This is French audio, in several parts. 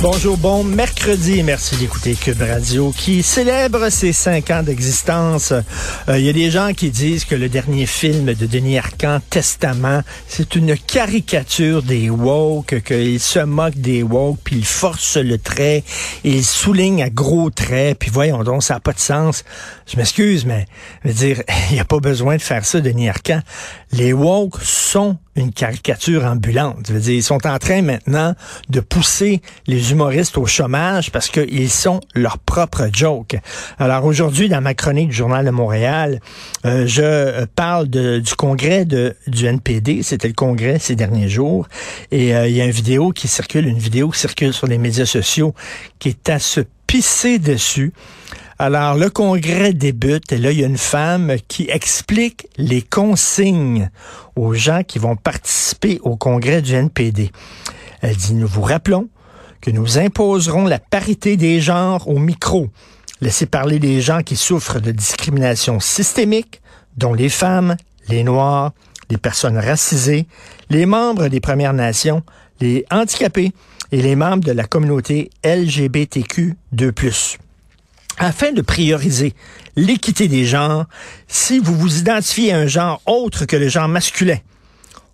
Bonjour, bon mercredi. Merci d'écouter Cube Radio qui célèbre ses cinq ans d'existence. Euh, Il y a des gens qui disent que le dernier film de Denis Arcand, Testament, c'est une caricature des woke, qu'il se moque des woke, puis il force le trait, il souligne à gros traits, puis voyons donc, ça n'a pas de sens. Je m'excuse, mais dire, il n'y a pas besoin de faire ça, Denis Arcand. Les woke sont une caricature ambulante. Je veux dire, ils sont en train maintenant de pousser les humoristes au chômage parce qu'ils sont leur propre joke. Alors aujourd'hui, dans ma chronique du Journal de Montréal, euh, je euh, parle du congrès du NPD. C'était le congrès ces derniers jours. Et euh, il y a une vidéo qui circule, une vidéo qui circule sur les médias sociaux qui est à se pisser dessus. Alors, le congrès débute et là, il y a une femme qui explique les consignes aux gens qui vont participer au congrès du NPD. Elle dit, nous vous rappelons que nous imposerons la parité des genres au micro. Laissez parler des gens qui souffrent de discrimination systémique, dont les femmes, les Noirs, les personnes racisées, les membres des Premières Nations, les handicapés et les membres de la communauté LGBTQ2+ afin de prioriser l'équité des genres, si vous vous identifiez à un genre autre que le genre masculin,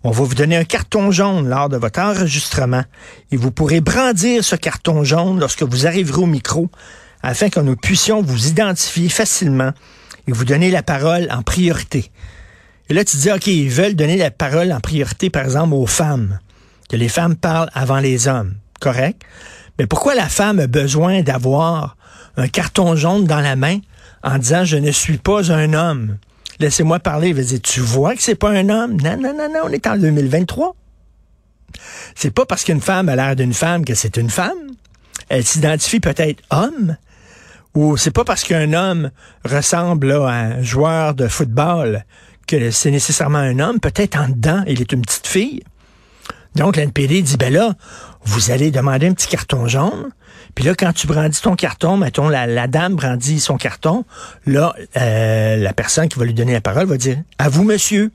on va vous donner un carton jaune lors de votre enregistrement et vous pourrez brandir ce carton jaune lorsque vous arriverez au micro afin que nous puissions vous identifier facilement et vous donner la parole en priorité. Et là, tu dis, OK, ils veulent donner la parole en priorité, par exemple, aux femmes, que les femmes parlent avant les hommes. Mais pourquoi la femme a besoin d'avoir un carton jaune dans la main en disant je ne suis pas un homme? Laissez-moi parler. Il va tu vois que c'est pas un homme? Non, non, non, non, on est en 2023. C'est pas parce qu'une femme a l'air d'une femme que c'est une femme. Elle s'identifie peut-être homme. Ou c'est pas parce qu'un homme ressemble à un joueur de football que c'est nécessairement un homme. Peut-être en dedans, il est une petite fille. Donc, l'NPD dit, ben là, vous allez demander un petit carton jaune. Puis là, quand tu brandis ton carton, mettons, la, dame brandit son carton, là, euh, la personne qui va lui donner la parole va dire, à vous, monsieur,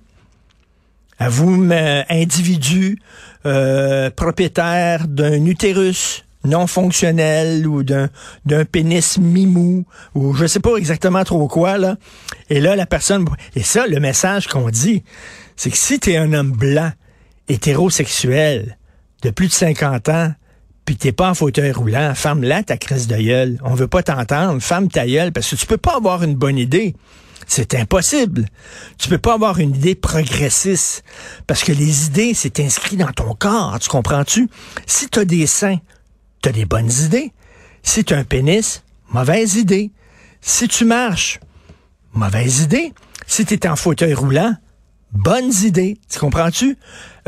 à vous, individu, euh, propriétaire d'un utérus non fonctionnel ou d'un d'un pénis mimou ou je sais pas exactement trop quoi là et là la personne et ça le message qu'on dit c'est que si tu es un homme blanc hétérosexuel de plus de 50 ans, puis t'es pas en fauteuil roulant, femme là ta crise de gueule. On veut pas t'entendre, femme ta gueule, parce que tu peux pas avoir une bonne idée. C'est impossible. Tu peux pas avoir une idée progressiste. Parce que les idées, c'est inscrit dans ton corps, tu comprends-tu? Si t'as des seins, t'as des bonnes idées. Si t'as un pénis, mauvaise idée. Si tu marches, mauvaise idée. Si t'es en fauteuil roulant, bonnes idées. Tu comprends-tu?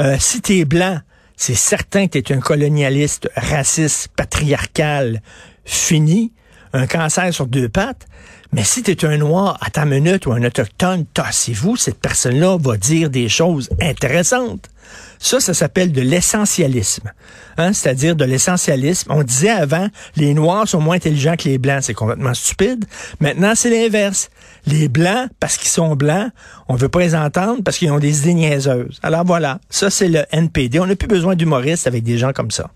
Euh, si t'es blanc, c'est certain que t'es un colonialiste, raciste, patriarcal, fini, un cancer sur deux pattes. Mais si t'es un noir à ta minute ou un autochtone, tassez-vous, cette personne-là va dire des choses intéressantes. Ça, ça s'appelle de l'essentialisme. Hein? C'est-à-dire de l'essentialisme. On disait avant, les Noirs sont moins intelligents que les Blancs. C'est complètement stupide. Maintenant, c'est l'inverse. Les Blancs, parce qu'ils sont Blancs, on veut pas les entendre parce qu'ils ont des idées niaiseuses. Alors voilà, ça, c'est le NPD. On n'a plus besoin d'humoristes avec des gens comme ça.